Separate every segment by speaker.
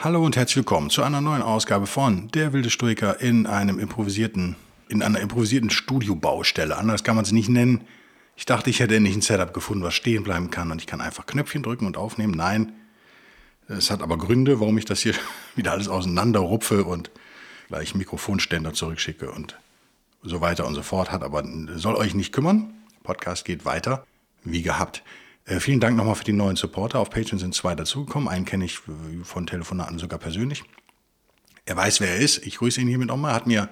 Speaker 1: Hallo und herzlich willkommen zu einer neuen Ausgabe von Der wilde Stoiker in einem improvisierten, in einer improvisierten Studiobaustelle. Anders kann man es nicht nennen. Ich dachte, ich hätte endlich ein Setup gefunden, was stehen bleiben kann und ich kann einfach Knöpfchen drücken und aufnehmen. Nein, es hat aber Gründe, warum ich das hier wieder alles auseinander rupfe und gleich Mikrofonständer zurückschicke und so weiter und so fort. Hat aber soll euch nicht kümmern. Podcast geht weiter, wie gehabt. Äh, vielen Dank nochmal für die neuen Supporter. Auf Patreon sind zwei dazugekommen. Einen kenne ich äh, von Telefonaten sogar persönlich. Er weiß, wer er ist. Ich grüße ihn hiermit auch mal. Hat mir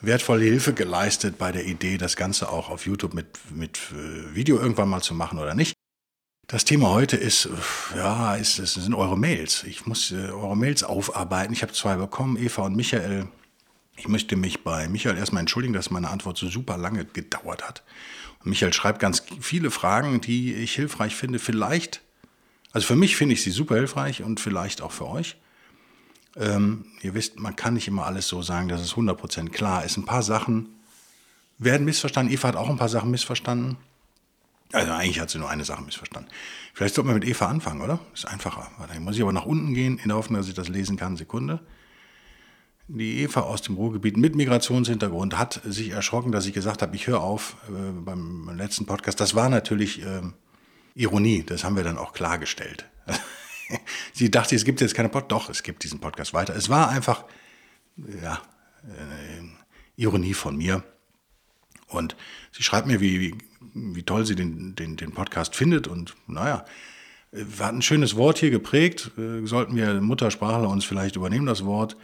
Speaker 1: wertvolle Hilfe geleistet bei der Idee, das Ganze auch auf YouTube mit, mit äh, Video irgendwann mal zu machen oder nicht. Das Thema heute ist, ja, es sind eure Mails. Ich muss eure Mails aufarbeiten. Ich habe zwei bekommen, Eva und Michael. Ich möchte mich bei Michael erstmal entschuldigen, dass meine Antwort so super lange gedauert hat. Michael schreibt ganz viele Fragen, die ich hilfreich finde. Vielleicht, also für mich finde ich sie super hilfreich und vielleicht auch für euch. Ähm, ihr wisst, man kann nicht immer alles so sagen, dass es 100% klar ist. Ein paar Sachen werden missverstanden. Eva hat auch ein paar Sachen missverstanden. Also eigentlich hat sie nur eine Sache missverstanden. Vielleicht sollte man mit Eva anfangen, oder? Ist einfacher. Dann muss ich aber nach unten gehen, in der Hoffnung, dass ich das lesen kann. Sekunde. Die Eva aus dem Ruhrgebiet mit Migrationshintergrund hat sich erschrocken, dass ich gesagt habe, ich höre auf äh, beim letzten Podcast. Das war natürlich äh, Ironie, das haben wir dann auch klargestellt. Sie dachte, es gibt jetzt keine Podcast. Doch, es gibt diesen Podcast weiter. Es war einfach, ja, äh, Ironie von mir. Und sie schreibt mir, wie, wie, toll sie den, den, den Podcast findet. Und naja, wir hatten ein schönes Wort hier geprägt. Äh, sollten wir Muttersprachler uns vielleicht übernehmen, das Wort.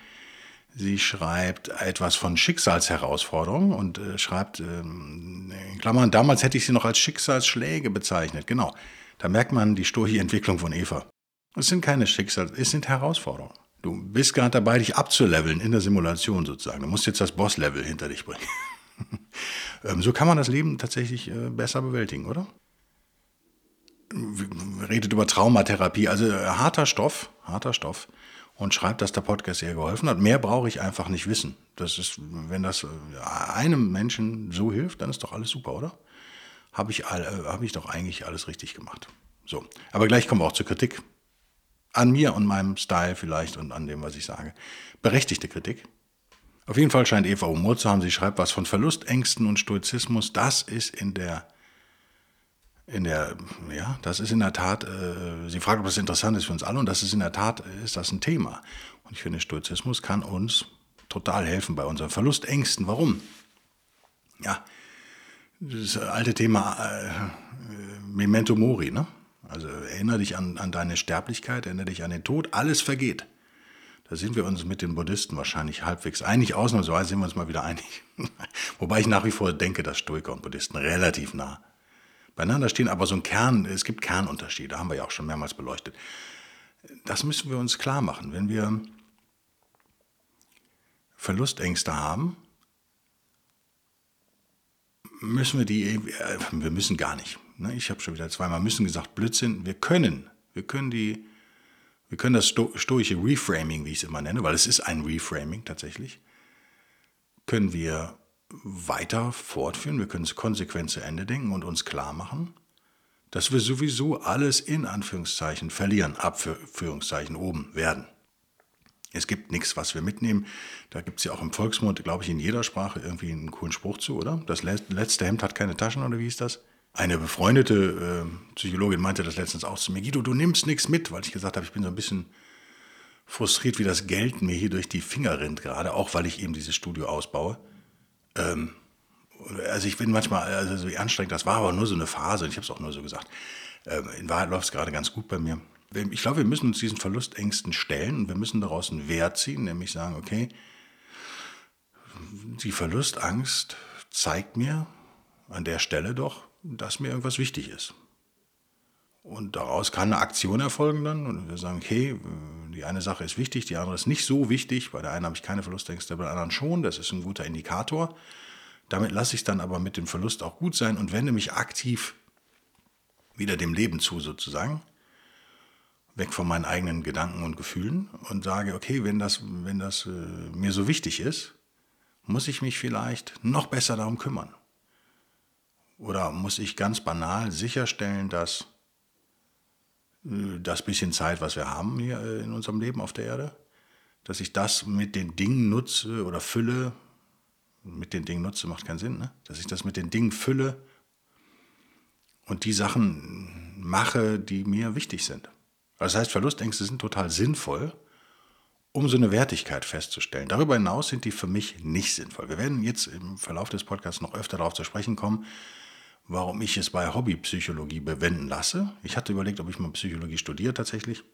Speaker 1: Sie schreibt etwas von Schicksalsherausforderungen und äh, schreibt, ähm, in Klammern, damals hätte ich sie noch als Schicksalsschläge bezeichnet. Genau, da merkt man die sturche Entwicklung von Eva. Es sind keine Schicksals, es sind Herausforderungen. Du bist gerade dabei, dich abzuleveln in der Simulation sozusagen. Du musst jetzt das Boss-Level hinter dich bringen. ähm, so kann man das Leben tatsächlich äh, besser bewältigen, oder? Redet über Traumatherapie, also äh, harter Stoff, harter Stoff und schreibt, dass der Podcast ihr geholfen hat. Mehr brauche ich einfach nicht wissen. Das ist, wenn das äh, einem Menschen so hilft, dann ist doch alles super, oder? Habe ich, all, äh, hab ich doch eigentlich alles richtig gemacht. So, aber gleich kommen wir auch zur Kritik. An mir und meinem Style vielleicht und an dem, was ich sage. Berechtigte Kritik. Auf jeden Fall scheint Eva Humor zu haben. Sie schreibt was von Verlustängsten und Stoizismus. Das ist in der in der, ja, das ist in der Tat, äh, sie fragt, ob das interessant ist für uns alle und das ist in der Tat, ist das ein Thema. Und ich finde, Stoizismus kann uns total helfen bei unseren Verlustängsten. Warum? Ja, das alte Thema äh, Memento Mori, ne? Also erinnere dich an, an deine Sterblichkeit, erinnere dich an den Tod, alles vergeht. Da sind wir uns mit den Buddhisten wahrscheinlich halbwegs einig. Ausnahmsweise sind wir uns mal wieder einig. Wobei ich nach wie vor denke, dass Stoiker und Buddhisten relativ nah beieinander stehen, aber so ein Kern, es gibt Kernunterschiede, haben wir ja auch schon mehrmals beleuchtet. Das müssen wir uns klar machen. Wenn wir Verlustängste haben, müssen wir die, äh, wir müssen gar nicht. Ne? Ich habe schon wieder zweimal müssen gesagt, Blödsinn, wir können, wir können die, wir können das stoische Reframing, wie ich es immer nenne, weil es ist ein Reframing tatsächlich, können wir weiter fortführen, wir können es konsequent zu Ende denken und uns klar machen, dass wir sowieso alles in Anführungszeichen verlieren, Abführungszeichen oben werden. Es gibt nichts, was wir mitnehmen. Da gibt es ja auch im Volksmund, glaube ich, in jeder Sprache irgendwie einen coolen Spruch zu, oder? Das letzte Hemd hat keine Taschen, oder wie ist das? Eine befreundete äh, Psychologin meinte das letztens auch zu mir, Guido, du nimmst nichts mit, weil ich gesagt habe, ich bin so ein bisschen frustriert, wie das Geld mir hier durch die Finger rennt gerade, auch weil ich eben dieses Studio ausbaue. Ähm, also ich bin manchmal, also so anstrengend, das war aber nur so eine Phase ich habe es auch nur so gesagt. Ähm, in Wahrheit läuft es gerade ganz gut bei mir. Ich glaube, wir müssen uns diesen Verlustängsten stellen und wir müssen daraus einen Wert ziehen, nämlich sagen, okay, die Verlustangst zeigt mir an der Stelle doch, dass mir irgendwas wichtig ist. Und daraus kann eine Aktion erfolgen dann. Und wir sagen, okay, die eine Sache ist wichtig, die andere ist nicht so wichtig. Bei der einen habe ich keine Verlustängste, bei der anderen schon. Das ist ein guter Indikator. Damit lasse ich dann aber mit dem Verlust auch gut sein und wende mich aktiv wieder dem Leben zu sozusagen. Weg von meinen eigenen Gedanken und Gefühlen und sage, okay, wenn das, wenn das äh, mir so wichtig ist, muss ich mich vielleicht noch besser darum kümmern. Oder muss ich ganz banal sicherstellen, dass das bisschen Zeit, was wir haben hier äh, in unserem Leben auf der Erde, dass ich das mit den Dingen nutze oder fülle, mit den Dingen nutze macht keinen Sinn, ne? dass ich das mit den Dingen fülle und die Sachen mache, die mir wichtig sind. Das heißt, Verlustängste sind total sinnvoll, um so eine Wertigkeit festzustellen. Darüber hinaus sind die für mich nicht sinnvoll. Wir werden jetzt im Verlauf des Podcasts noch öfter darauf zu sprechen kommen, warum ich es bei Hobbypsychologie bewenden lasse. Ich hatte überlegt, ob ich mal Psychologie studiere tatsächlich.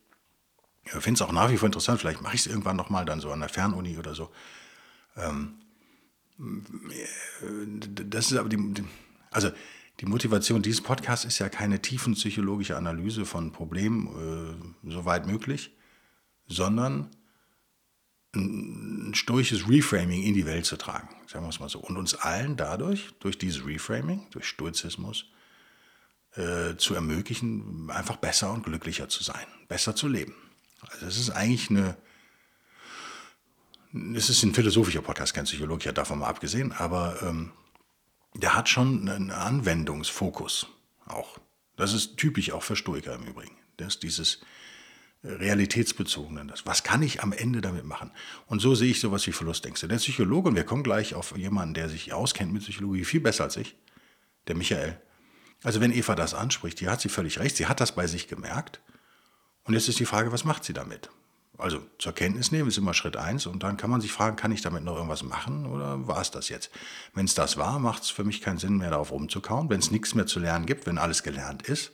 Speaker 1: Ich finde es auch nach wie vor interessant. Vielleicht mache ich es irgendwann nochmal dann so an der Fernuni oder so. Ähm, das ist aber die, also die Motivation dieses Podcasts ist ja keine tiefenpsychologische Analyse von Problemen, äh, soweit möglich, sondern ein stoisches Reframing in die Welt zu tragen, sagen wir es mal so. Und uns allen dadurch, durch dieses Reframing, durch Stoizismus, äh, zu ermöglichen, einfach besser und glücklicher zu sein, besser zu leben. Also es ist eigentlich eine, es ist ein philosophischer Podcast, kein Psychologe, ja davon mal abgesehen, aber ähm, der hat schon einen Anwendungsfokus auch. Das ist typisch auch für Stoiker im Übrigen. Das ist dieses realitätsbezogene. Was kann ich am Ende damit machen? Und so sehe ich sowas wie Verlustängste. Der Psychologe, und wir kommen gleich auf jemanden, der sich auskennt mit Psychologie, viel besser als ich, der Michael. Also wenn Eva das anspricht, die hat sie völlig recht, sie hat das bei sich gemerkt. Und jetzt ist die Frage, was macht sie damit? Also zur Kenntnis nehmen ist immer Schritt eins und dann kann man sich fragen, kann ich damit noch irgendwas machen oder war es das jetzt? Wenn es das war, macht es für mich keinen Sinn mehr darauf rumzukauen. Wenn es nichts mehr zu lernen gibt, wenn alles gelernt ist,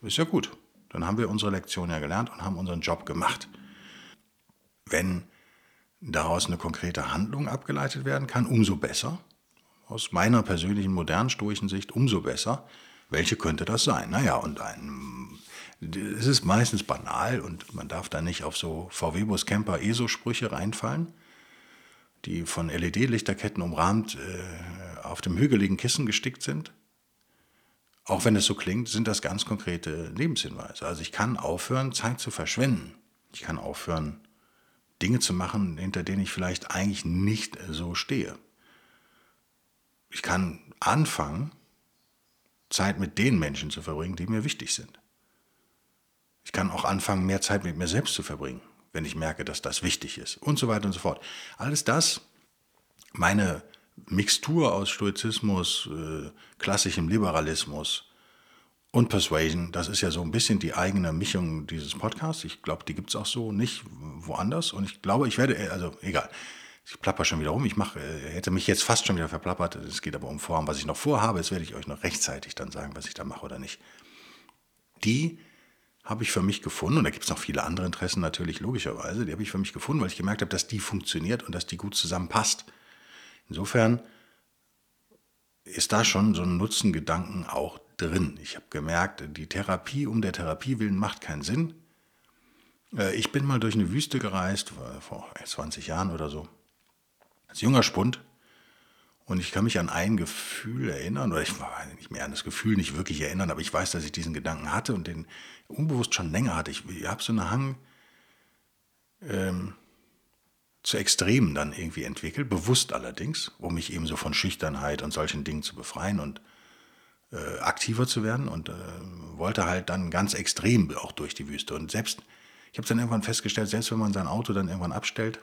Speaker 1: ist ja gut. Dann haben wir unsere Lektion ja gelernt und haben unseren Job gemacht. Wenn daraus eine konkrete Handlung abgeleitet werden kann, umso besser. Aus meiner persönlichen modernen stoischen Sicht umso besser. Welche könnte das sein? Naja, und ein es ist meistens banal und man darf da nicht auf so VW-Bus Camper ESO-Sprüche reinfallen, die von LED-Lichterketten umrahmt äh, auf dem hügeligen Kissen gestickt sind. Auch wenn es so klingt, sind das ganz konkrete Lebenshinweise. Also ich kann aufhören, Zeit zu verschwenden. Ich kann aufhören, Dinge zu machen, hinter denen ich vielleicht eigentlich nicht so stehe. Ich kann anfangen, Zeit mit den Menschen zu verbringen, die mir wichtig sind. Ich kann auch anfangen, mehr Zeit mit mir selbst zu verbringen, wenn ich merke, dass das wichtig ist und so weiter und so fort. Alles das, meine Mixtur aus Stoizismus, äh, klassischem Liberalismus und Persuasion, das ist ja so ein bisschen die eigene Mischung dieses Podcasts. Ich glaube, die gibt es auch so nicht woanders. Und ich glaube, ich werde, äh, also egal, ich plapper schon wieder rum. Ich mache, äh, hätte mich jetzt fast schon wieder verplappert. Es geht aber um Form, was ich noch vorhabe. Jetzt werde ich euch noch rechtzeitig dann sagen, was ich da mache oder nicht. Die habe ich für mich gefunden, und da gibt es noch viele andere Interessen natürlich, logischerweise, die habe ich für mich gefunden, weil ich gemerkt habe, dass die funktioniert und dass die gut zusammenpasst. Insofern ist da schon so ein Nutzengedanken auch drin. Ich habe gemerkt, die Therapie um der Therapie willen macht keinen Sinn. Äh, ich bin mal durch eine Wüste gereist, vor 20 Jahren oder so, als junger Spund. Und ich kann mich an ein Gefühl erinnern, oder ich war nicht mehr an das Gefühl nicht wirklich erinnern, aber ich weiß, dass ich diesen Gedanken hatte und den unbewusst schon länger hatte. Ich, ich habe so einen Hang ähm, zu Extremen dann irgendwie entwickelt, bewusst allerdings, um mich eben so von Schüchternheit und solchen Dingen zu befreien und äh, aktiver zu werden und äh, wollte halt dann ganz extrem auch durch die Wüste. Und selbst, ich habe dann irgendwann festgestellt, selbst wenn man sein Auto dann irgendwann abstellt,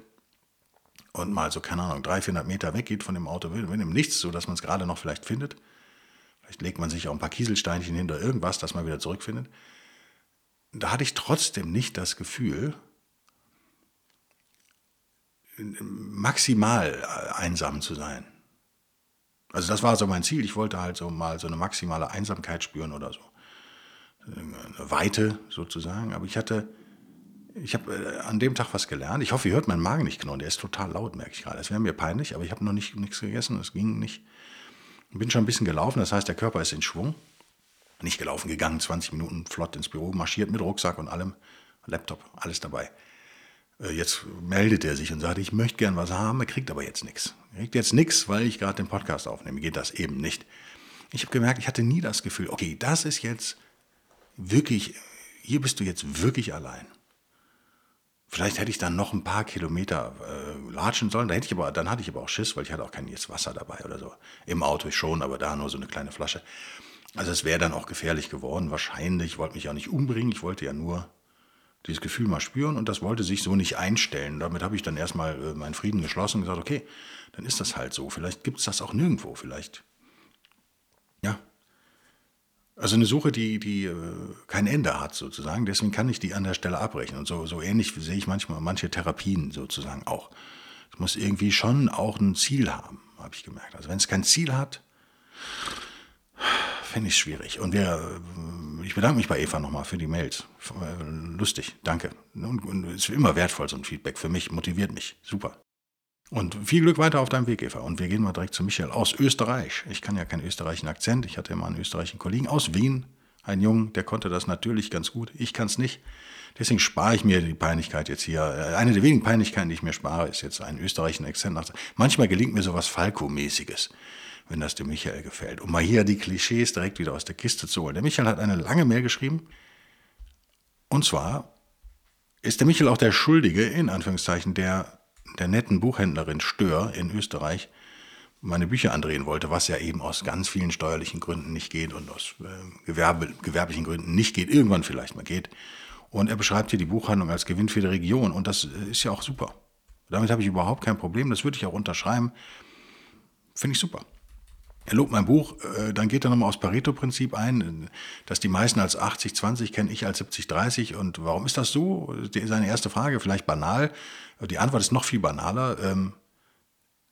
Speaker 1: und mal so, keine Ahnung, 300, 400 Meter weggeht von dem Auto, wenn im Nichts, so dass man es gerade noch vielleicht findet. Vielleicht legt man sich auch ein paar Kieselsteinchen hinter irgendwas, dass man wieder zurückfindet. Da hatte ich trotzdem nicht das Gefühl, maximal einsam zu sein. Also das war so mein Ziel. Ich wollte halt so mal so eine maximale Einsamkeit spüren oder so. Eine Weite sozusagen. Aber ich hatte ich habe äh, an dem Tag was gelernt. Ich hoffe, ihr hört meinen Magen nicht knurren. Der ist total laut, merke ich gerade. Das wäre mir peinlich, aber ich habe noch nicht, nichts gegessen. Es ging nicht. Ich bin schon ein bisschen gelaufen, das heißt, der Körper ist in Schwung. Nicht gelaufen, gegangen, 20 Minuten flott ins Büro, marschiert mit Rucksack und allem, Laptop, alles dabei. Äh, jetzt meldet er sich und sagt, ich möchte gern was haben, er kriegt aber jetzt nichts. Er kriegt jetzt nichts, weil ich gerade den Podcast aufnehme. Geht das eben nicht. Ich habe gemerkt, ich hatte nie das Gefühl, okay, das ist jetzt wirklich, hier bist du jetzt wirklich allein. Vielleicht hätte ich dann noch ein paar Kilometer äh, latschen sollen. Da hätte ich aber, dann hatte ich aber auch Schiss, weil ich hatte auch kein jetzt Wasser dabei oder so. Im Auto schon, aber da nur so eine kleine Flasche. Also es wäre dann auch gefährlich geworden, wahrscheinlich. Ich wollte mich ja nicht umbringen, ich wollte ja nur dieses Gefühl mal spüren und das wollte sich so nicht einstellen. Damit habe ich dann erstmal äh, meinen Frieden geschlossen und gesagt, okay, dann ist das halt so. Vielleicht gibt es das auch nirgendwo, vielleicht. Ja. Also eine Suche, die, die äh, kein Ende hat sozusagen, deswegen kann ich die an der Stelle abbrechen. Und so, so ähnlich sehe ich manchmal manche Therapien sozusagen auch. Es muss irgendwie schon auch ein Ziel haben, habe ich gemerkt. Also wenn es kein Ziel hat, finde ich schwierig. Und wir, äh, ich bedanke mich bei Eva nochmal für die Mails. Äh, lustig, danke. Und es ist immer wertvoll, so ein Feedback für mich, motiviert mich. Super. Und viel Glück weiter auf deinem Weg, Eva. Und wir gehen mal direkt zu Michael aus Österreich. Ich kann ja keinen österreichischen Akzent. Ich hatte immer einen österreichischen Kollegen aus Wien. Ein Jungen, der konnte das natürlich ganz gut. Ich kann es nicht. Deswegen spare ich mir die Peinlichkeit jetzt hier. Äh, eine der wenigen Peinlichkeiten, die ich mir spare, ist jetzt einen österreichischen Akzent. Manchmal gelingt mir sowas Falco-mäßiges wenn das dem Michael gefällt. Um mal hier die Klischees direkt wieder aus der Kiste zu holen. Der Michael hat eine lange Mail geschrieben. Und zwar ist der Michael auch der Schuldige, in Anführungszeichen, der der netten Buchhändlerin Stör in Österreich meine Bücher andrehen wollte, was ja eben aus ganz vielen steuerlichen Gründen nicht geht und aus äh, Gewerbe, gewerblichen Gründen nicht geht, irgendwann vielleicht mal geht. Und er beschreibt hier die Buchhandlung als Gewinn für die Region und das äh, ist ja auch super. Damit habe ich überhaupt kein Problem, das würde ich auch unterschreiben. Finde ich super. Er lobt mein Buch, äh, dann geht er nochmal aufs Pareto-Prinzip ein, dass die meisten als 80-20 kennen, ich als 70-30. Und warum ist das so? Seine erste Frage, vielleicht banal. Die Antwort ist noch viel banaler. Ähm,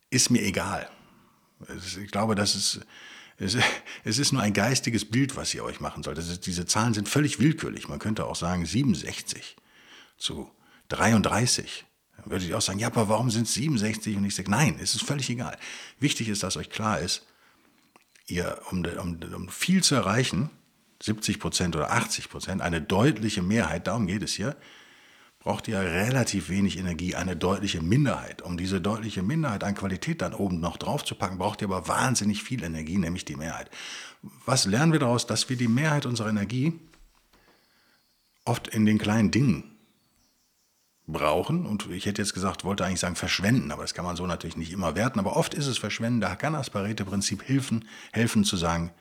Speaker 1: ist mir egal. Ich glaube, das ist, es ist nur ein geistiges Bild, was ihr euch machen sollt. Diese Zahlen sind völlig willkürlich. Man könnte auch sagen 67 zu 33. Dann würde ich auch sagen, ja, aber warum sind es 67? Und ich sage, nein, es ist völlig egal. Wichtig ist, dass euch klar ist, ihr, um, um, um viel zu erreichen, 70 Prozent oder 80 Prozent, eine deutliche Mehrheit, darum geht es hier, braucht ihr relativ wenig Energie, eine deutliche Minderheit. Um diese deutliche Minderheit an Qualität dann oben noch drauf zu packen, braucht ihr aber wahnsinnig viel Energie, nämlich die Mehrheit. Was lernen wir daraus? Dass wir die Mehrheit unserer Energie oft in den kleinen Dingen brauchen. Und ich hätte jetzt gesagt, wollte eigentlich sagen verschwenden, aber das kann man so natürlich nicht immer werten. Aber oft ist es verschwenden. Da kann das Pareto-Prinzip helfen, helfen zu sagen,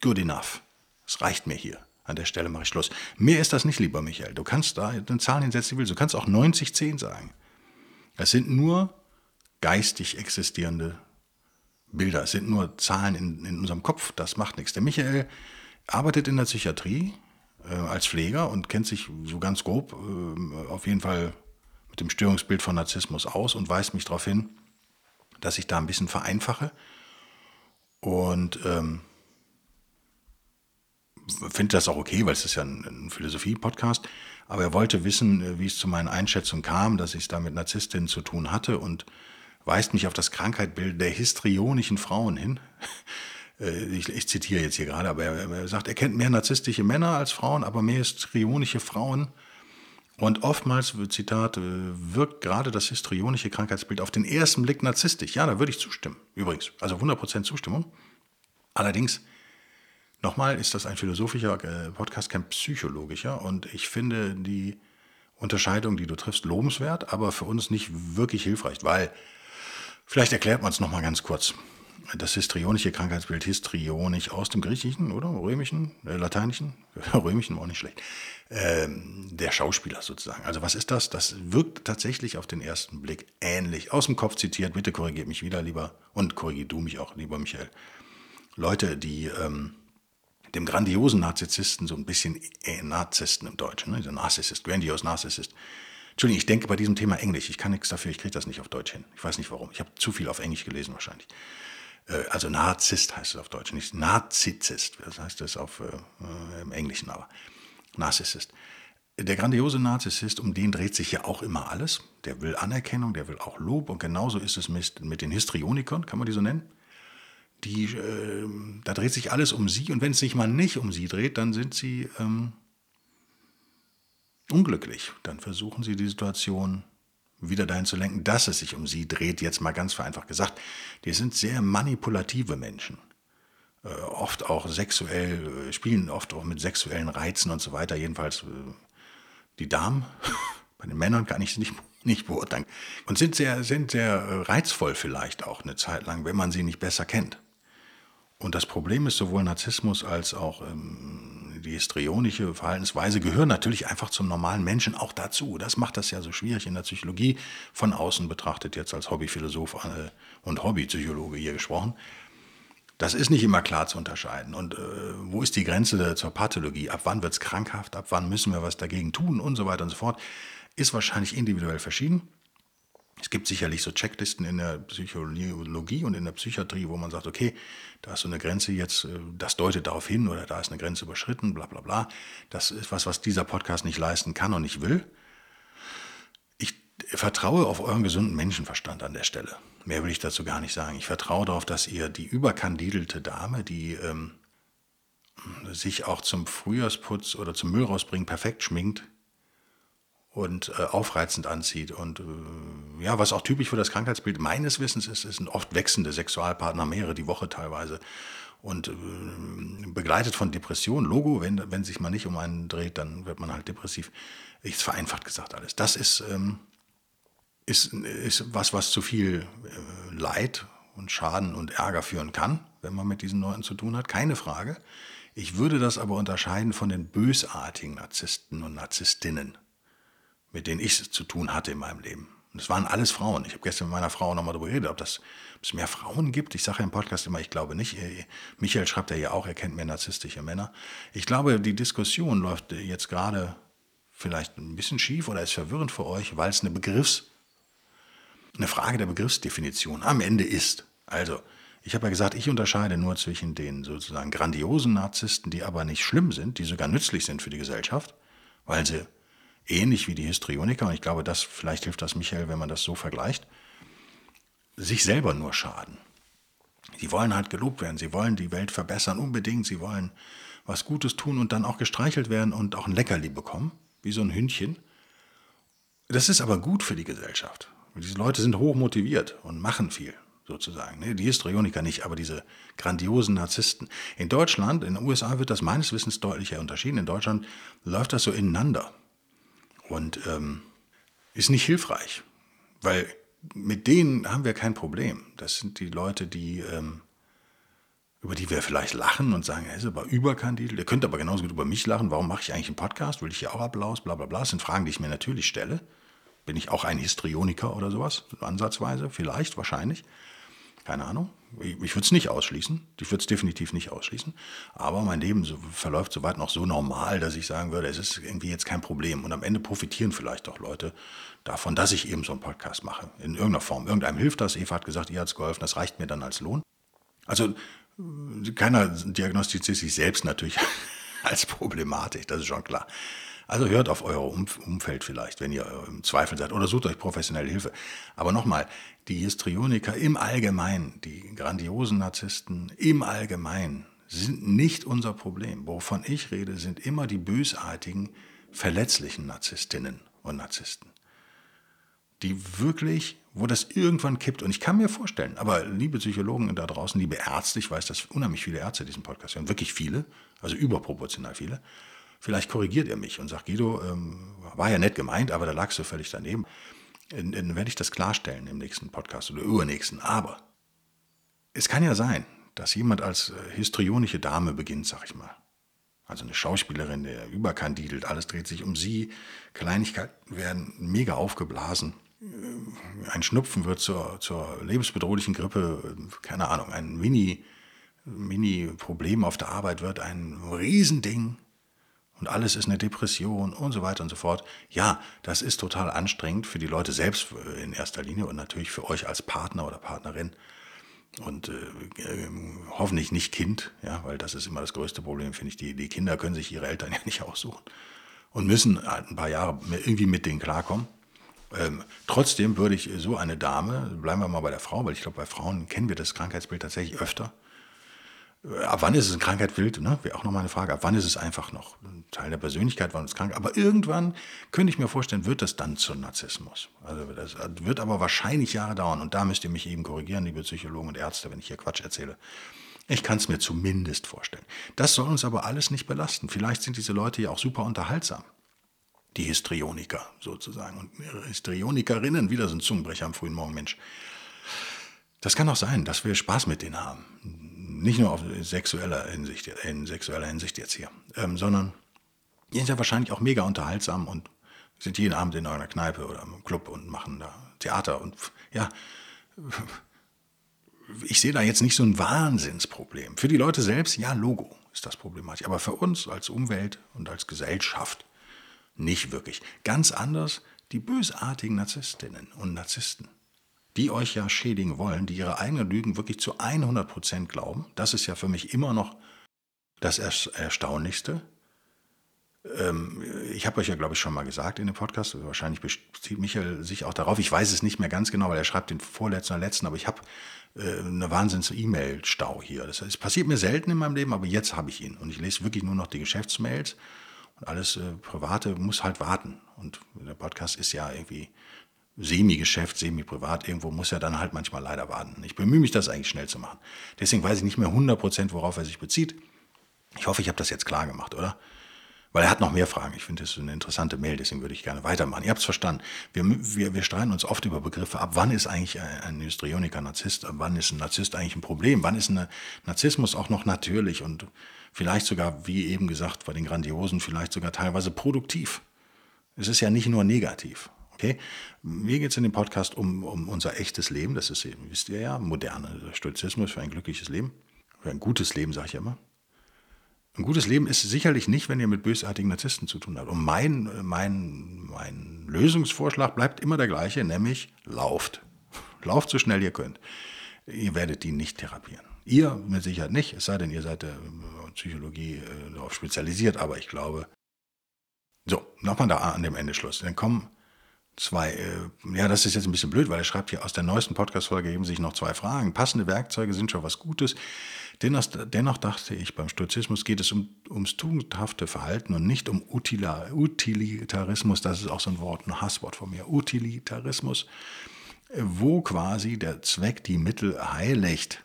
Speaker 1: good enough. Es reicht mir hier. An der Stelle mache ich Schluss. Mehr ist das nicht, lieber Michael. Du kannst da eine Zahl hinsetzen, die willst. Du kannst auch 90-10 sagen. Es sind nur geistig existierende Bilder. Es sind nur Zahlen in, in unserem Kopf. Das macht nichts. Der Michael arbeitet in der Psychiatrie äh, als Pfleger und kennt sich so ganz grob äh, auf jeden Fall dem Störungsbild von Narzissmus aus und weist mich darauf hin, dass ich da ein bisschen vereinfache. Und ähm, finde das auch okay, weil es ist ja ein, ein Philosophie-Podcast. Aber er wollte wissen, äh, wie es zu meinen Einschätzungen kam, dass ich es da mit Narzisstinnen zu tun hatte und weist mich auf das Krankheitsbild der histrionischen Frauen hin. Äh, ich, ich, zitiere jetzt hier gerade, aber er, er, sagt, er kennt mehr narzisstische Männer als Frauen, aber mehr histrionische Frauen und oftmals, Zitat, äh, wirkt gerade das histrionische Krankheitsbild auf den ersten Blick narzisstisch. Ja, da würde ich zustimmen. Übrigens, also 100% Zustimmung. Allerdings, nochmal, ist das ein philosophischer äh, Podcast, kein psychologischer. Und ich finde die Unterscheidung, die du triffst, lobenswert, aber für uns nicht wirklich hilfreich, weil, vielleicht erklärt man es nochmal ganz kurz das histrionische Krankheitsbild histrionisch aus dem Griechischen oder Römischen, äh, Lateinischen, Römischen war auch nicht schlecht, ähm, der Schauspieler sozusagen. Also was ist das? Das wirkt tatsächlich auf den ersten Blick ähnlich. Aus dem Kopf zitiert, bitte korrigiert mich wieder lieber und korrigier du mich auch, lieber Michael. Leute, die ähm, dem grandiosen Narzissten so ein bisschen äh, Narzissten im Deutschen, ne? dieser Narzissist, grandios Narzissist. Entschuldigung, ich denke bei diesem Thema Englisch. Ich kann nichts dafür, ich kriege das nicht auf Deutsch hin. Ich weiß nicht warum. Ich habe zu viel auf Englisch gelesen wahrscheinlich. Äh, also Narzisst heißt es auf Deutsch, nicht Narzissist, das heißt es auf, äh, im Englischen aber, Narzissist. Der grandiose Narzissist, um den dreht sich ja auch immer alles. Der will Anerkennung, der will auch Lob und genauso ist es mit, mit den Histrionikern, kann man die so nennen. die, äh, da dreht sich alles um sie und wenn es sich mal nicht um sie dreht, dann sind sie ähm, unglücklich. Dann versuchen sie die Situation wieder dahin zu lenken, dass es sich um sie dreht, jetzt mal ganz vereinfacht gesagt. Die sind sehr manipulative Menschen. Äh, oft auch sexuell, äh, spielen oft auch mit sexuellen Reizen und so weiter. Jedenfalls äh, die Damen, bei den Männern kann ich es nicht, nicht beurteilen. Und sind sehr, sind sehr äh, reizvoll vielleicht auch eine Zeit lang, wenn man sie nicht besser kennt. Und das Problem ist, sowohl Narzissmus als auch ähm, die histrionische Verhaltensweise gehören natürlich einfach zum normalen Menschen auch dazu. Das macht das ja so schwierig in der Psychologie, von außen betrachtet, jetzt als Hobbyphilosoph äh, und Hobbypsychologe hier gesprochen. Das ist nicht immer klar zu unterscheiden. Und äh, wo ist die Grenze zur Pathologie? Ab wann wird es krankhaft? Ab wann müssen wir was dagegen tun? Und so weiter und so fort. Ist wahrscheinlich individuell verschieden. Es gibt sicherlich so Checklisten in der Psychologie und in der Psychiatrie, wo man sagt, okay, da ist so eine Grenze jetzt, äh, das deutet darauf hin oder da ist eine Grenze überschritten, bla bla bla. Das ist was, was dieser Podcast nicht leisten kann und nicht will. Ich vertraue auf euren gesunden Menschenverstand an der Stelle. Mehr will ich dazu gar nicht sagen. Ich vertraue darauf, dass ihr die überkandidelte Dame, die ähm, sich auch zum Frühjahrsputz oder zum Müll rausbringen perfekt schminkt, und äh, aufreizend anzieht. Und äh, ja, was auch typisch für das Krankheitsbild meines Wissens ist, ist sind oft wechselnde Sexualpartner, mehrere die Woche teilweise. Und äh, begleitet von Depressionen. Logo, wenn, wenn sich mal nicht um einen dreht, dann wird man halt depressiv. Ich vereinfacht gesagt alles. Das ist, ähm, ist, ist was, was zu viel äh, Leid und Schaden und Ärger führen kann, wenn man mit diesen Leuten zu tun hat. Keine Frage. Ich würde das aber unterscheiden von den bösartigen Narzissten und Narzisstinnen mit denen ich zu tun hatte in meinem Leben. Und es waren alles Frauen. Ich habe gestern mit meiner Frau nochmal darüber geredet, ob, das, ob es mehr Frauen gibt. Ich sage ja im Podcast immer, ich glaube nicht. Äh, Michael schreibt ja auch, er kennt mehr narzisstische Männer. Ich glaube, die Diskussion läuft jetzt gerade vielleicht ein bisschen schief oder ist verwirrend für euch, weil es eine Begriffs, eine Frage der Begriffsdefinition am Ende ist. Also, ich habe ja gesagt, ich unterscheide nur zwischen den sozusagen grandiosen Narzissten, die aber nicht schlimm sind, die sogar nützlich sind für die Gesellschaft, weil sie ähnlich wie die Histrioniker, und ich glaube, das, vielleicht hilft das Michael, wenn man das so vergleicht, sich selber nur schaden. Sie wollen halt gelobt werden, sie wollen die Welt verbessern, unbedingt, sie wollen was Gutes tun und dann auch gestreichelt werden und auch ein Leckerli bekommen, wie so ein Hündchen. Das ist aber gut für die Gesellschaft. Diese Leute sind hoch motiviert und machen viel, sozusagen. Die Histrioniker nicht, aber diese grandiosen Narzissten. In Deutschland, in den USA wird das meines Wissens deutlicher unterschieden. In Deutschland läuft das so ineinander. Und ähm, ist nicht hilfreich, weil mit denen haben wir kein Problem. Das sind die Leute, die, ähm, über die wir vielleicht lachen und sagen, er ist aber überkandidelt. Ihr könnt aber genauso gut über mich lachen. Warum mache ich eigentlich einen Podcast? Will ich hier auch Applaus? Bla bla bla. Das sind Fragen, die ich mir natürlich stelle. Bin ich auch ein Histrioniker oder sowas? Ansatzweise? Vielleicht, wahrscheinlich. Keine Ahnung. Ich, würde es nicht ausschließen. Ich würde es definitiv nicht ausschließen. Aber mein Leben so, verläuft soweit noch so normal, dass ich sagen würde, es ist irgendwie jetzt kein Problem. Und am Ende profitieren vielleicht auch Leute davon, dass ich eben so einen Podcast mache. In irgendeiner Form. Irgendeinem hilft das. Eva hat gesagt, ihr hat es geholfen. Das reicht mir dann als Lohn. Also keiner diagnostiziert sich selbst natürlich als Problematik. Das ist schon klar. Also hört auf euer Umfeld vielleicht, wenn ihr im Zweifel seid oder sucht euch professionelle Hilfe. Aber nochmal, die Histrioniker im Allgemeinen, die grandiosen Narzissten im Allgemeinen sind nicht unser Problem. Wovon ich rede, sind immer die bösartigen, verletzlichen Narzisstinnen und Narzissten. Die wirklich, wo das irgendwann kippt. Und ich kann mir vorstellen, aber liebe Psychologen da draußen, liebe Ärzte, ich weiß, dass unheimlich viele Ärzte diesen Podcast hören, wirklich viele, also überproportional viele, Vielleicht korrigiert er mich und sagt, Guido, ähm, war ja nett gemeint, aber da lagst du völlig daneben. Dann, werde ich das klarstellen im nächsten Podcast oder übernächsten. Aber es kann ja sein, dass jemand als äh, histrionische Dame beginnt, sag ich mal. Also eine Schauspielerin, der überkandidelt, alles dreht sich um sie, Kleinigkeiten werden mega aufgeblasen. Äh, ein Schnupfen wird zur, zur lebensbedrohlichen Grippe, keine Ahnung, ein Mini, Mini-Problem auf der Arbeit wird ein Riesending und alles ist eine Depression und so weiter und so fort. Ja, das ist total anstrengend für die Leute selbst äh, in erster Linie und natürlich für euch als Partner oder Partnerin und äh, äh, hoffentlich nicht Kind, ja, weil das ist immer das größte Problem, finde ich. Die, die Kinder können sich ihre Eltern ja nicht aussuchen und müssen ein paar Jahre irgendwie mit denen klarkommen. Ähm, trotzdem würde ich so eine Dame, bleiben wir mal bei der Frau, weil ich glaube, bei Frauen kennen wir das Krankheitsbild tatsächlich öfter, ab wann ist es eine Krankheit wild? Ne? Wäre auch nochmal eine Frage. Ab wann ist es einfach noch ein Teil der Persönlichkeit, wann es krank? Aber irgendwann könnte ich mir vorstellen, wird das dann zu Narzissmus. Also das wird aber wahrscheinlich Jahre dauern. Und da müsst ihr mich eben korrigieren, liebe Psychologen und Ärzte, wenn ich hier Quatsch erzähle. Ich kann es mir zumindest vorstellen. Das soll uns aber alles nicht belasten. Vielleicht sind diese Leute ja auch super unterhaltsam. Die Histrioniker sozusagen. Und Histrionikerinnen, wieder so ein Zungenbrecher am frühen Morgen, Mensch. Das kann auch sein, dass wir Spaß mit denen haben nicht nur auf sexueller Hinsicht, in sexueller Hinsicht jetzt hier, ähm, sondern die sind ja wahrscheinlich auch mega unterhaltsam und sind jeden Abend in einer Kneipe oder im Club und machen da Theater und ja, ich sehe da jetzt nicht so ein Wahnsinnsproblem. Für die Leute selbst, ja, Logo ist das problematisch, aber für uns als Umwelt und als Gesellschaft nicht wirklich. Ganz anders die bösartigen Narzisstinnen und Narzissten die euch ja schädigen wollen, die ihre eigenen Lügen wirklich zu 100 Prozent glauben. Das ist ja für mich immer noch das Erstaunlichste. Ähm, ich habe euch ja, glaube ich, schon mal gesagt in dem Podcast, wahrscheinlich bezieht Michael sich auch darauf. Ich weiß es nicht mehr ganz genau, weil er schreibt den vorletzten oder letzten, aber ich habe äh, eine Wahnsinns-E-Mail-Stau hier. Das heißt, passiert mir selten in meinem Leben, aber jetzt habe ich ihn. Und ich lese wirklich nur noch die Geschäftsmails. Und alles äh, Private muss halt warten. Und der Podcast ist ja irgendwie Semi-Geschäft, semi-privat, irgendwo muss er dann halt manchmal leider warten. Ich bemühe mich, das eigentlich schnell zu machen. Deswegen weiß ich nicht mehr 100%, worauf er sich bezieht. Ich hoffe, ich habe das jetzt klar gemacht, oder? Weil er hat noch mehr Fragen. Ich finde, das ist eine interessante Mail, deswegen würde ich gerne weitermachen. Ihr habt es verstanden. Wir, wir, wir streiten uns oft über Begriffe ab. Wann ist eigentlich ein Histrioniker Narzisst? Wann ist ein Narzisst eigentlich ein Problem? Wann ist ein Narzissmus auch noch natürlich und vielleicht sogar, wie eben gesagt, bei den Grandiosen, vielleicht sogar teilweise produktiv? Es ist ja nicht nur negativ. Okay? Mir geht es in dem Podcast um, um unser echtes Leben. Das ist eben, wisst ihr ja, moderne Stoizismus für ein glückliches Leben. Für ein gutes Leben, sage ich ja immer. Ein gutes Leben ist sicherlich nicht, wenn ihr mit bösartigen Narzissten zu tun habt. Und mein, mein, mein Lösungsvorschlag bleibt immer der gleiche, nämlich lauft. Lauft so schnell ihr könnt. Ihr werdet die nicht therapieren. Ihr mit Sicherheit nicht, es sei denn, ihr seid der äh, Psychologie äh, darauf spezialisiert, aber ich glaube. So, nochmal da an dem Ende Schluss. Dann kommen zwei, äh, ja, das ist jetzt ein bisschen blöd, weil er schreibt hier, aus der neuesten Podcast-Folge geben sich noch zwei Fragen. Passende Werkzeuge sind schon was Gutes. Dennoch, dennoch dachte ich, beim Stoizismus geht es um, ums tugendhafte Verhalten und nicht um Utila, Utilitarismus. Das ist auch so ein Wort, ein Hasswort von mir. Utilitarismus, wo quasi der Zweck die Mittel heiligt.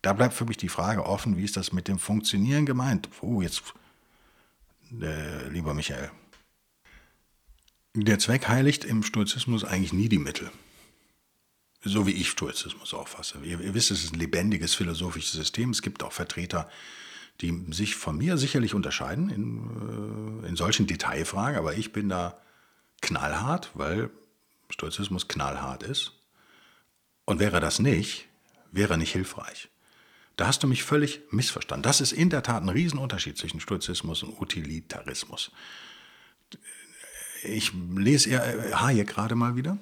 Speaker 1: Da bleibt für mich die Frage offen, wie ist das mit dem Funktionieren gemeint? Oh, jetzt, äh, lieber Michael, der Zweck heiligt im Stoizismus eigentlich nie die Mittel. So wie ich Stoizismus auffasse. Ihr, ihr wisst, es ist ein lebendiges philosophisches System. Es gibt auch Vertreter, die sich von mir sicherlich unterscheiden in, äh, in solchen Detailfragen, aber ich bin da knallhart, weil Stoizismus knallhart ist. Und wäre das nicht, wäre nicht hilfreich. Da hast du mich völlig missverstanden. Das ist in der Tat ein Riesenunterschied zwischen Stoizismus und Utilitarismus ich lese eher äh, Hayek gerade mal wieder.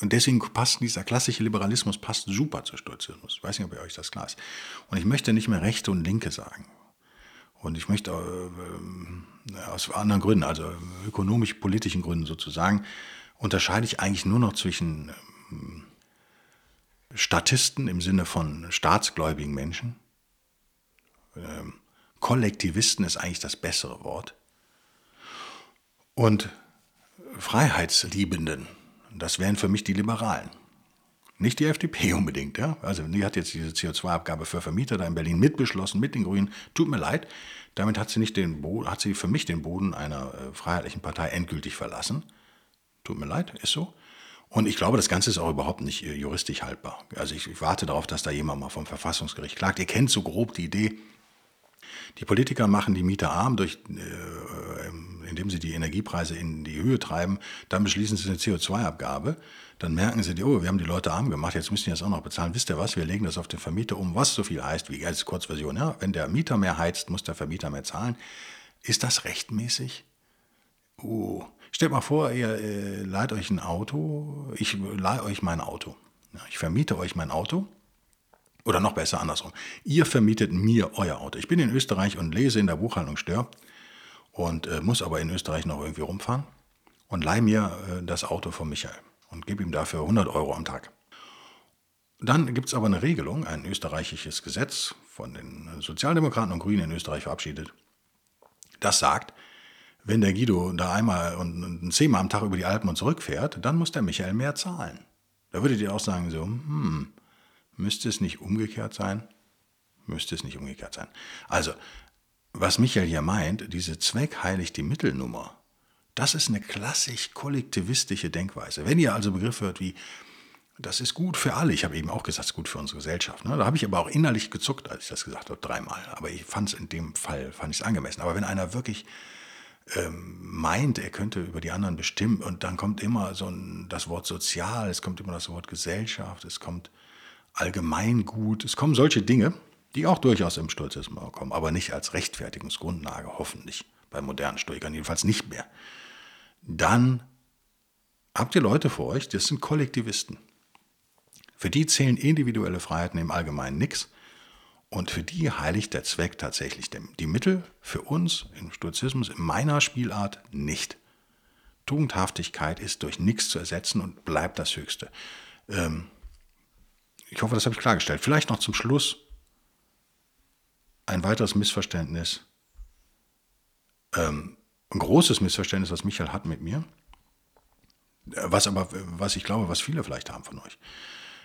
Speaker 1: Und deswegen passt dieser klassische Liberalismus passt super zu Stoizismus. Ich weiß nicht, ob ihr euch das klar ist. Und ich möchte nicht mehr Rechte und Linke sagen. Und ich möchte äh, äh aus anderen Gründen, also ökonomisch-politischen Gründen sozusagen, unterscheide ich eigentlich nur noch zwischen äh, Statisten im Sinne von staatsgläubigen Menschen. Ähm, Kollektivisten ist eigentlich das bessere Wort und Freiheitsliebenden. Das wären für mich die Liberalen. Nicht die FDP unbedingt. Ja? Also die hat jetzt diese CO2-Abgabe für Vermieter da in Berlin mitbeschlossen mit den Grünen. Tut mir leid, damit hat sie, nicht den hat sie für mich den Boden einer äh, freiheitlichen Partei endgültig verlassen. Tut mir leid, ist so. Und ich glaube, das Ganze ist auch überhaupt nicht äh, juristisch haltbar. Also ich, ich warte darauf, dass da jemand mal vom Verfassungsgericht klagt. Ihr kennt so grob die Idee, die Politiker machen die Mieter arm, durch, äh, indem sie die Energiepreise in die Höhe treiben. Dann beschließen sie eine CO2-Abgabe. Dann merken sie, oh, wir haben die Leute arm gemacht, jetzt müssen die das auch noch bezahlen. Wisst ihr was? Wir legen das auf den Vermieter um, was so viel heißt, wie als Kurzversion. Ja, wenn der Mieter mehr heizt, muss der Vermieter mehr zahlen. Ist das rechtmäßig? Oh. Stellt mal vor, ihr äh, leiht euch ein Auto, ich leihe euch mein Auto. Ja, ich vermiete euch mein Auto oder noch besser andersrum. Ihr vermietet mir euer Auto. Ich bin in Österreich und lese in der Buchhandlung Stör und äh, muss aber in Österreich noch irgendwie rumfahren und leihe mir äh, das Auto von Michael und gebe ihm dafür 100 Euro am Tag. Dann gibt es aber eine Regelung, ein österreichisches Gesetz von den Sozialdemokraten und Grünen in Österreich verabschiedet. Das sagt, wenn der Guido da einmal und zehnmal am Tag über die Alpen und zurückfährt, dann muss der Michael mehr zahlen. Da würdet ihr auch sagen, so, hm, müsste es nicht umgekehrt sein? Müsste es nicht umgekehrt sein. Also, was Michael hier meint, diese Zweck heiligt die Mittelnummer, das ist eine klassisch kollektivistische Denkweise. Wenn ihr also Begriffe hört wie, das ist gut für alle, ich habe eben auch gesagt, es ist gut für unsere Gesellschaft. Ne? Da habe ich aber auch innerlich gezuckt, als ich das gesagt habe, dreimal. Aber ich fand es in dem Fall, fand ich es angemessen. Aber wenn einer wirklich ähm, meint, er könnte über die anderen bestimmen und dann kommt immer so ein, das Wort sozial, es kommt immer das Wort Gesellschaft, es kommt Allgemeingut, es kommen solche Dinge, die auch durchaus im Stoizismus kommen, aber nicht als Rechtfertigungsgrundlage, hoffentlich, bei modernen Stoikern jedenfalls nicht mehr. Dann habt ihr Leute vor euch, das sind Kollektivisten. Für die zählen individuelle Freiheiten im Allgemeinen nichts. Und für die heiligt der Zweck tatsächlich die Mittel, für uns im Stoizismus, in meiner Spielart nicht. Tugendhaftigkeit ist durch nichts zu ersetzen und bleibt das Höchste. Ähm, ich hoffe, das habe ich klargestellt. Vielleicht noch zum Schluss ein weiteres Missverständnis, ähm, ein großes Missverständnis, was Michael hat mit mir, was aber, was ich glaube, was viele vielleicht haben von euch.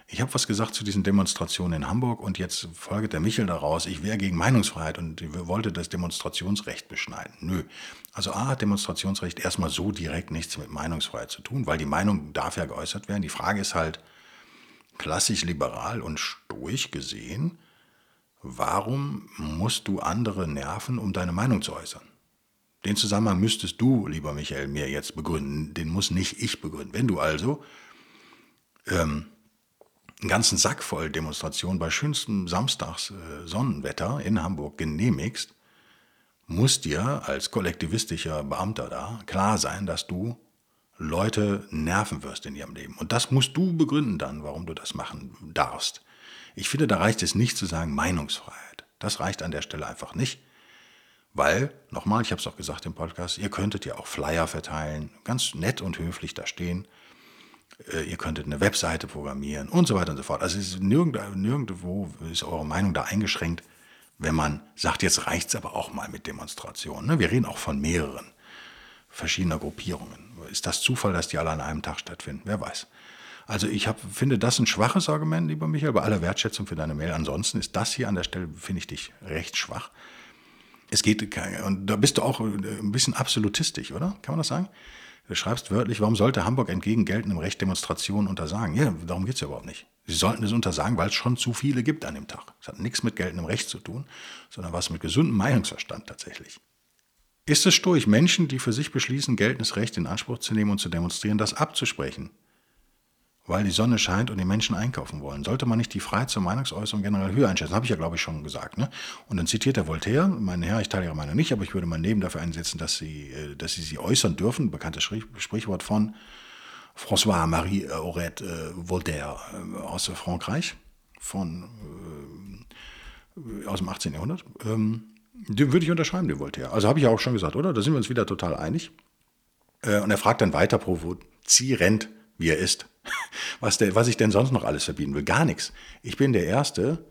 Speaker 1: Ich habe was gesagt zu diesen Demonstrationen in Hamburg und jetzt folgt der Michel daraus, ich wäre gegen Meinungsfreiheit und wollte das Demonstrationsrecht beschneiden. Nö. Also A hat Demonstrationsrecht erstmal so direkt nichts mit Meinungsfreiheit zu tun, weil die Meinung darf ja geäußert werden. Die Frage ist halt, klassisch liberal und stoisch gesehen, warum musst du andere nerven, um deine Meinung zu äußern? Den Zusammenhang müsstest du, lieber Michael, mir jetzt begründen. Den muss nicht ich begründen. Wenn du also ähm, einen ganzen Sack voll Demonstrationen bei schönstem Samstags äh, Sonnenwetter in Hamburg genehmigst, muss dir als kollektivistischer Beamter da klar sein, dass du Leute nerven wirst in ihrem Leben. Und das musst du begründen dann, warum du das machen darfst. Ich finde, da reicht es nicht zu sagen Meinungsfreiheit. Das reicht an der Stelle einfach nicht. Weil, nochmal, ich habe es auch gesagt im Podcast, ihr könntet ja auch Flyer verteilen, ganz nett und höflich da stehen. Äh, ihr könntet eine Webseite programmieren und so weiter und so fort. Also ist nirgendwo, ist eure Meinung da eingeschränkt, wenn man sagt, jetzt reicht es aber auch mal mit Demonstrationen. Ne? Wir reden auch von mehreren verschiedener Gruppierungen. Ist das Zufall, dass die alle an einem Tag stattfinden? Wer weiß. Also ich hab, finde das ein schwaches Argument, lieber Michael, bei aller Wertschätzung für deine Mail. Ansonsten ist das hier an der Stelle, finde ich dich recht schwach. Es geht, und da bist du auch ein bisschen absolutistisch, oder? Kann man das sagen? Du schreibst wörtlich, warum sollte Hamburg entgegen geltendem Recht Demonstrationen untersagen? Ja, darum geht es ja überhaupt nicht. Sie sollten es untersagen, weil es schon zu viele gibt an dem Tag. Es hat nichts mit geltendem Recht zu tun, sondern was mit gesundem Meinungsverstand tatsächlich. Ist es stoisch, Menschen, die für sich beschließen, geltendes Recht in Anspruch zu nehmen und zu demonstrieren, das abzusprechen? Weil die Sonne scheint und die Menschen einkaufen wollen. Sollte man nicht die Freiheit zur Meinungsäußerung generell höher einschätzen? Habe ich ja, glaube ich, schon gesagt. Ne? Und dann zitiert er Voltaire, meine Herr, ich teile Ihre Meinung nicht, aber ich würde mein Leben dafür einsetzen, dass Sie, äh, dass Sie sie äußern dürfen. Bekanntes Sprichwort von François-Marie Aurette äh, Voltaire äh, aus Frankreich, von, aus dem 18. Jahrhundert. Ähm, den würde ich unterschreiben, den Voltaire. Also habe ich ja auch schon gesagt, oder? Da sind wir uns wieder total einig. Äh, und er fragt dann weiter provozierend, wie er ist, was, der, was ich denn sonst noch alles verbieten will. Gar nichts. Ich bin der Erste,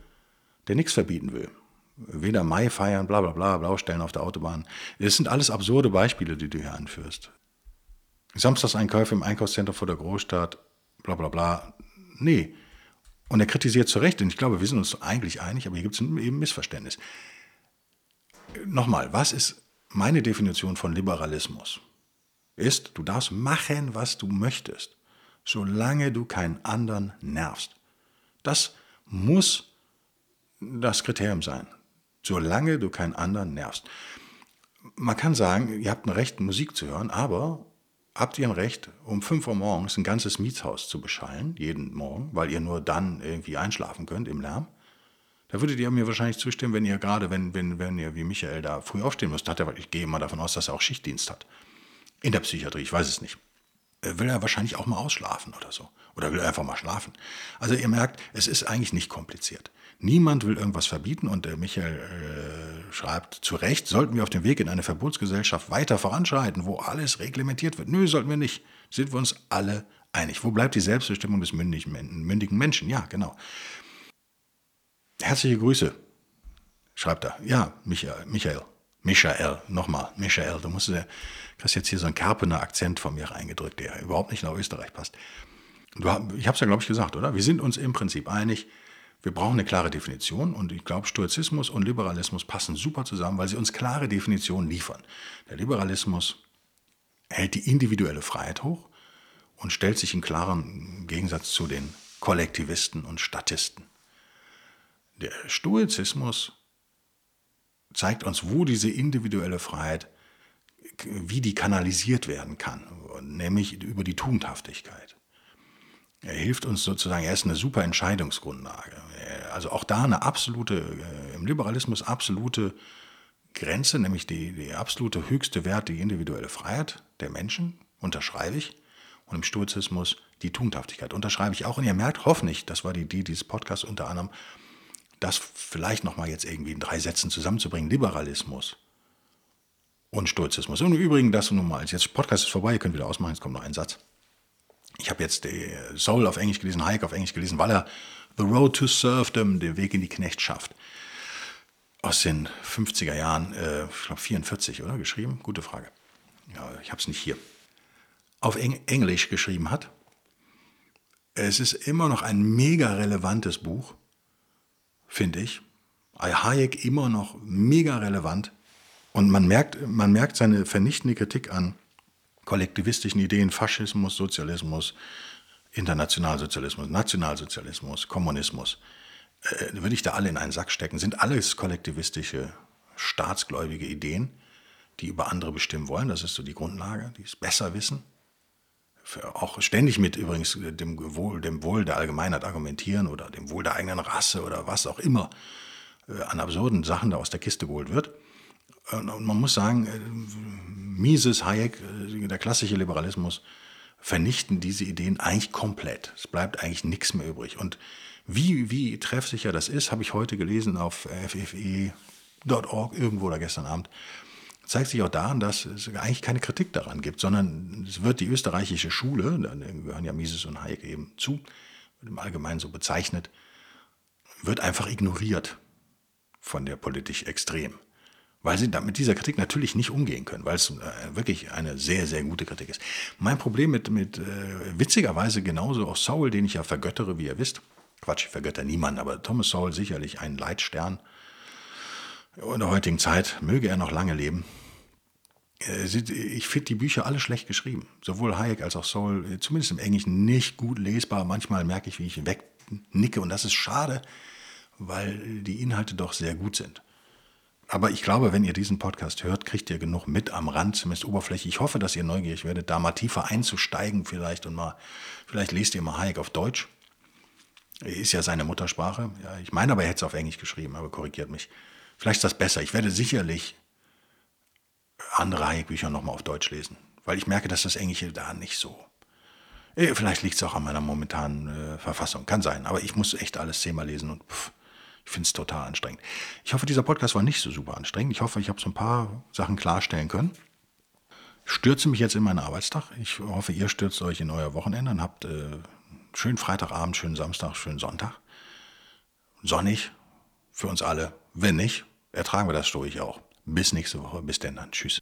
Speaker 1: der nichts verbieten will. Weder Mai feiern, bla bla bla, Blaustellen auf der Autobahn. Das sind alles absurde Beispiele, die du hier anführst. Samstagseinkäufe im Einkaufscenter vor der Großstadt, bla bla bla. Nee. Und er kritisiert zu Recht, und ich glaube, wir sind uns eigentlich einig, aber hier gibt es eben Missverständnis nochmal, was ist meine Definition von Liberalismus? Ist, du darfst machen, was du möchtest, solange du keinen anderen nervst. Das muss das Kriterium sein, solange du keinen anderen nervst. Man kann sagen, ihr habt ein Recht, Musik zu hören, aber habt ihr ein Recht, um 5 Uhr morgens ein ganzes Mietshaus zu beschallen, jeden Morgen, weil ihr nur dann irgendwie einschlafen könnt im Lärm? Da würdet ihr mir wahrscheinlich zustimmen, wenn ihr gerade, wenn, wenn, wenn ihr wie Michael da früh aufstehen müsst. Hat er, ich gehe mal davon aus, dass er auch Schichtdienst hat. In der Psychiatrie, ich weiß es nicht. Will er wahrscheinlich auch mal ausschlafen oder so. Oder will er einfach mal schlafen. Also ihr merkt, es ist eigentlich nicht kompliziert. Niemand will irgendwas verbieten und der Michael äh, schreibt zu Recht, sollten wir auf dem Weg in eine Verbotsgesellschaft weiter voranschreiten, wo alles reglementiert wird. Nö, sollten wir nicht. Sind wir uns alle einig. Wo bleibt die Selbstbestimmung des mündigen Menschen? Ja, genau. Herzliche Grüße, schreibt er. Ja, Michael, Michael, Michael, nochmal, Michael, du musst, hast jetzt hier so einen Kerpener Akzent von mir reingedrückt, der überhaupt nicht nach Österreich passt. Du, ich habe es ja, glaube ich, gesagt, oder? Wir sind uns im Prinzip einig, wir brauchen eine klare Definition und ich glaube, Stoizismus und Liberalismus passen super zusammen, weil sie uns klare Definitionen liefern. Der Liberalismus hält die individuelle Freiheit hoch und stellt sich in klarem Gegensatz zu den Kollektivisten und Statisten. Der Stoizismus zeigt uns, wo diese individuelle Freiheit, wie die kanalisiert werden kann, nämlich über die Tugendhaftigkeit. Er hilft uns sozusagen, er ist eine super Entscheidungsgrundlage. Also auch da eine absolute, äh, im Liberalismus absolute Grenze, nämlich die, die absolute höchste Wert, die individuelle Freiheit der Menschen, unterschreibe ich. Und im Stoizismus die Tugendhaftigkeit unterschreibe ich auch. Und ihr merkt hoffentlich, das war die Idee dieses Podcasts unter anderem, das vielleicht nochmal jetzt irgendwie in drei Sätzen zusammenzubringen. Liberalismus und Stoizismus. Und im Übrigen, das nun mal, jetzt Podcast ist vorbei, ihr könnt wieder ausmachen, jetzt kommt noch ein Satz. Ich habe jetzt Soul auf Englisch gelesen, Hayek auf Englisch gelesen, weil er The Road to Serfdom, der Weg in die Knechtschaft, aus den 50er Jahren, äh, ich glaube 44, oder? Geschrieben? Gute Frage. Ja, ich habe es nicht hier. Auf Eng Englisch geschrieben hat. Es ist immer noch ein mega relevantes Buch, finde ich. Hayek immer noch mega relevant. Und man merkt, man merkt seine vernichtende Kritik an kollektivistischen Ideen, Faschismus, Sozialismus, Internationalsozialismus, Nationalsozialismus, Kommunismus, äh, würde ich da alle in einen Sack stecken, sind alles kollektivistische, staatsgläubige Ideen, die über andere bestimmen wollen. Das ist so die Grundlage, die es besser wissen. Auch ständig mit übrigens dem Wohl, dem Wohl der Allgemeinheit argumentieren oder dem Wohl der eigenen Rasse oder was auch immer äh, an absurden Sachen da aus der Kiste geholt wird. Und man muss sagen, äh, Mises, Hayek, äh, der klassische Liberalismus, vernichten diese Ideen eigentlich komplett. Es bleibt eigentlich nichts mehr übrig. Und wie, wie treffsicher das ist, habe ich heute gelesen auf ffe.org, irgendwo oder gestern Abend. Zeigt sich auch daran, dass es eigentlich keine Kritik daran gibt, sondern es wird die österreichische Schule, da gehören ja Mises und Hayek eben zu, wird im Allgemeinen so bezeichnet, wird einfach ignoriert von der politisch Extrem weil sie mit dieser Kritik natürlich nicht umgehen können, weil es äh, wirklich eine sehr, sehr gute Kritik ist. Mein Problem mit, mit äh, witzigerweise genauso auch Saul, den ich ja vergöttere, wie ihr wisst, Quatsch, ich vergötter niemanden, aber Thomas Saul sicherlich ein Leitstern in der heutigen Zeit, möge er noch lange leben. Äh, ich finde die Bücher alle schlecht geschrieben. Sowohl Hayek als auch Saul, äh, zumindest im Englischen, nicht gut lesbar. Manchmal merke ich, wie ich wegnicke und das ist schade, weil die Inhalte doch sehr gut sind. Aber ich glaube, wenn ihr diesen Podcast hört, kriegt ihr genug mit am Rand, zumindest oberflächlich. Ich hoffe, dass ihr neugierig werdet, da mal tiefer einzusteigen vielleicht und mal, vielleicht lest ihr mal Hayek auf Deutsch. Ist ja seine Muttersprache. Ja, ich meine aber, er hätte es auf Englisch geschrieben, aber korrigiert mich. Vielleicht ist das besser. Ich werde sicherlich andere Hayek-Bücher nochmal auf Deutsch lesen, weil ich merke, dass das Englische da nicht so. Äh, vielleicht liegt es auch an meiner momentanen äh, Verfassung. Kann sein, aber ich muss echt alles zehnmal lesen und pff, ich finde es total anstrengend. Ich hoffe, dieser Podcast war nicht so super anstrengend. Ich hoffe, ich habe so ein paar Sachen klarstellen können. Ich stürze mich jetzt in meinen Arbeitstag. Ich hoffe, ihr stürzt euch in euer Wochenende und habt äh, schönen Freitagabend, schönen Samstag, schönen Sonntag. Sonnig für uns alle. Wenn nicht, ertragen wir das durch auch. Bis nächste Woche. Bis denn dann. Tschüss.